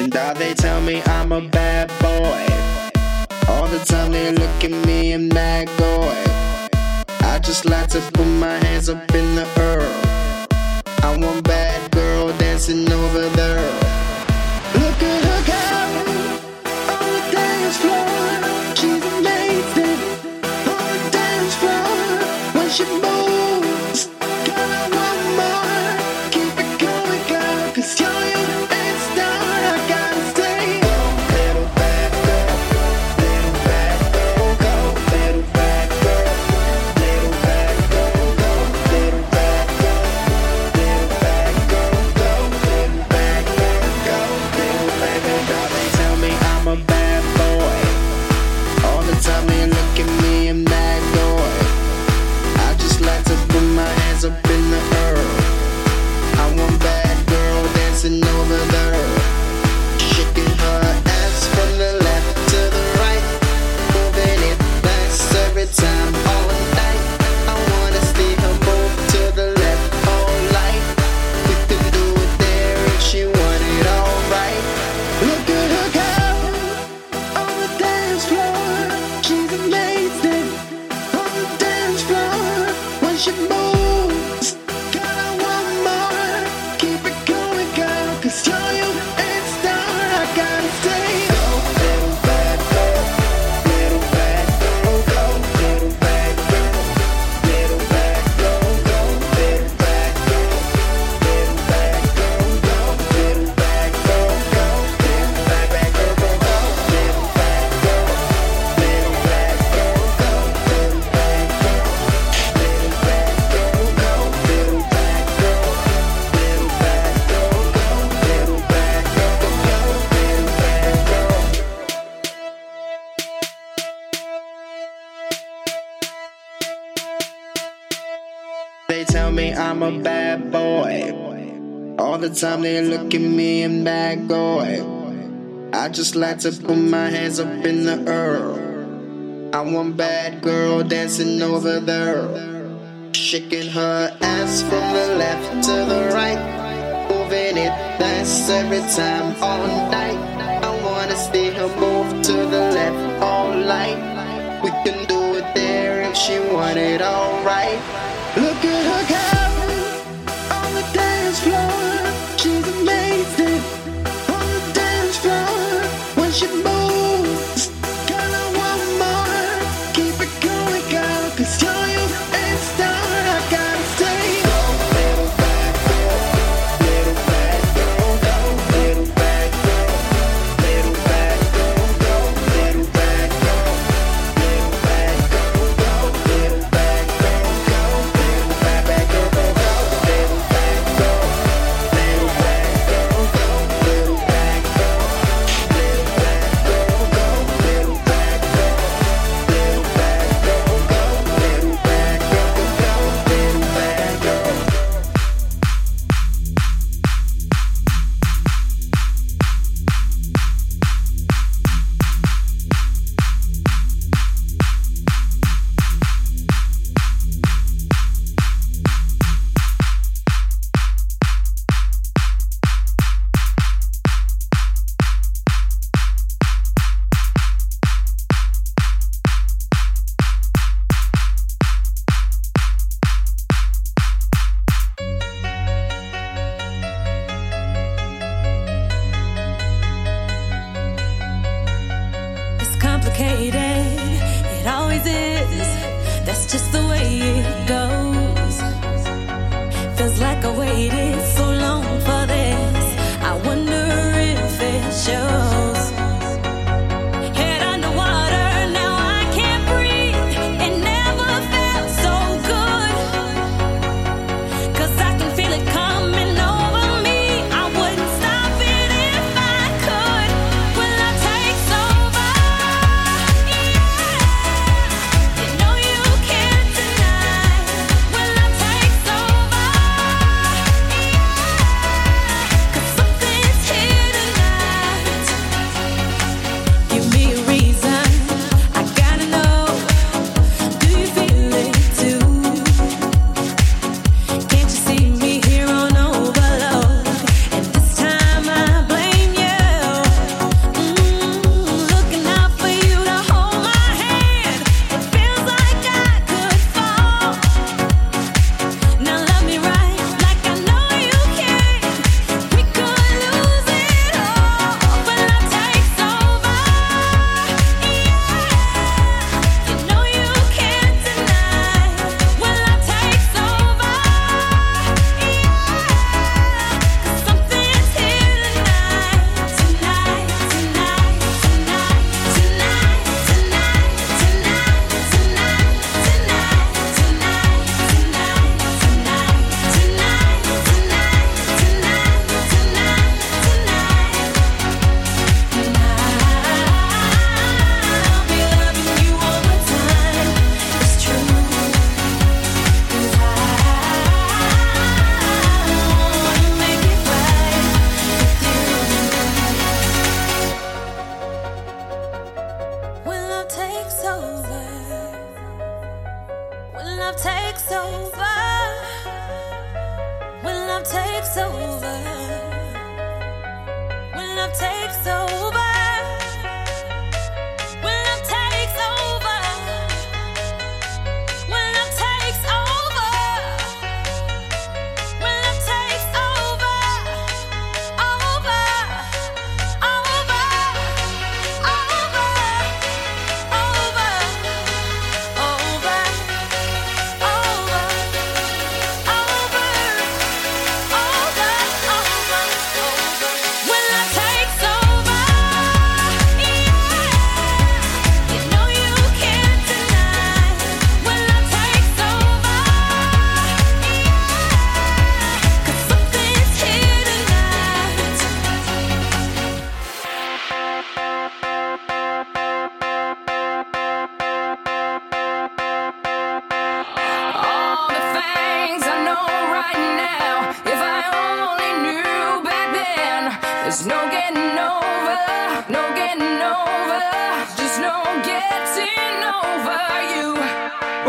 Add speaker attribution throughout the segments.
Speaker 1: And all they tell me I'm a bad boy. All the time they look at me and mad boy. I just like to put my hands up in the air. I want bad girl dancing over there. They tell me I'm a bad boy. All the time they look at me and bad boy. I just like to put my hands up in the air. I want bad girl dancing over there. Shaking her ass from the left to the right. Moving it nice every time all night. I wanna see her move to the left all night. We can do it there if she want it all.
Speaker 2: complicated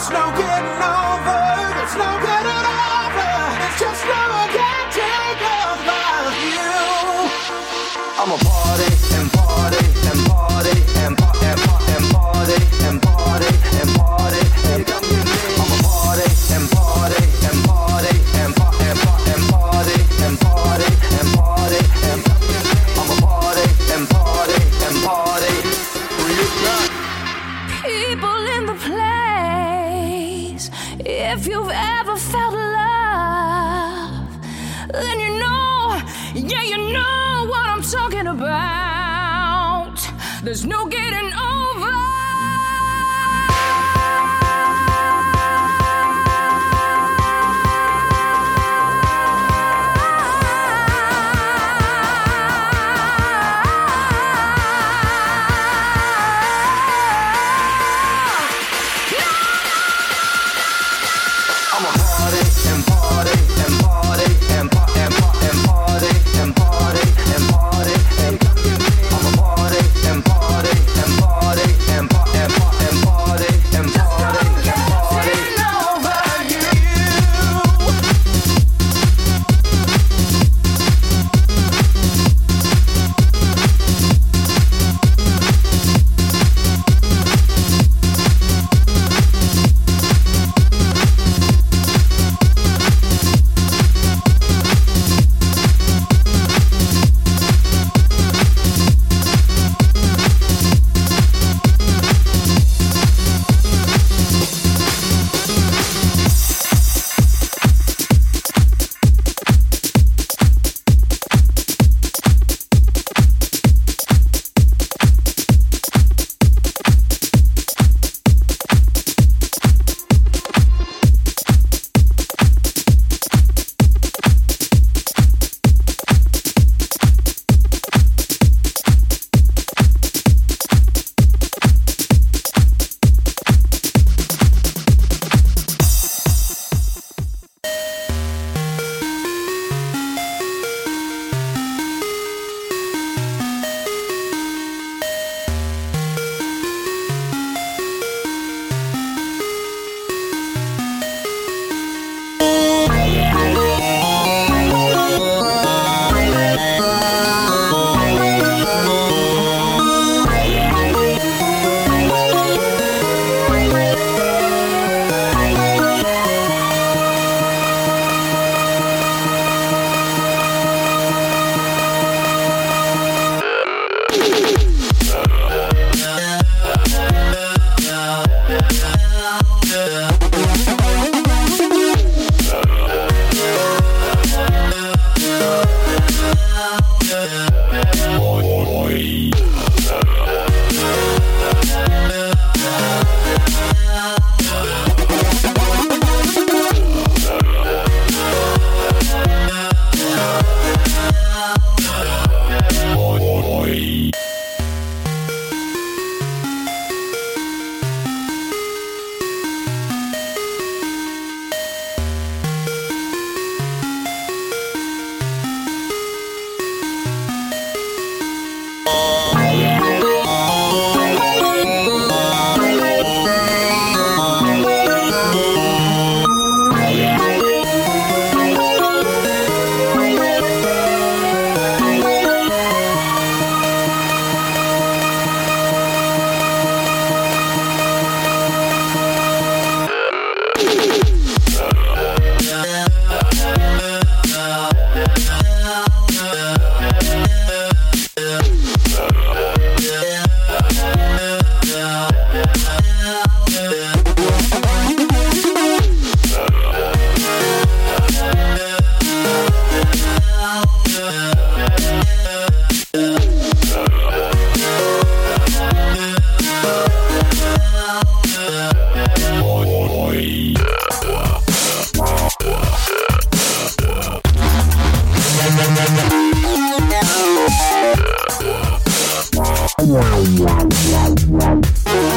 Speaker 3: There's no getting
Speaker 4: If you've ever felt love, then you know, yeah, you know what I'm talking about. There's no getting over. wow wow wow wow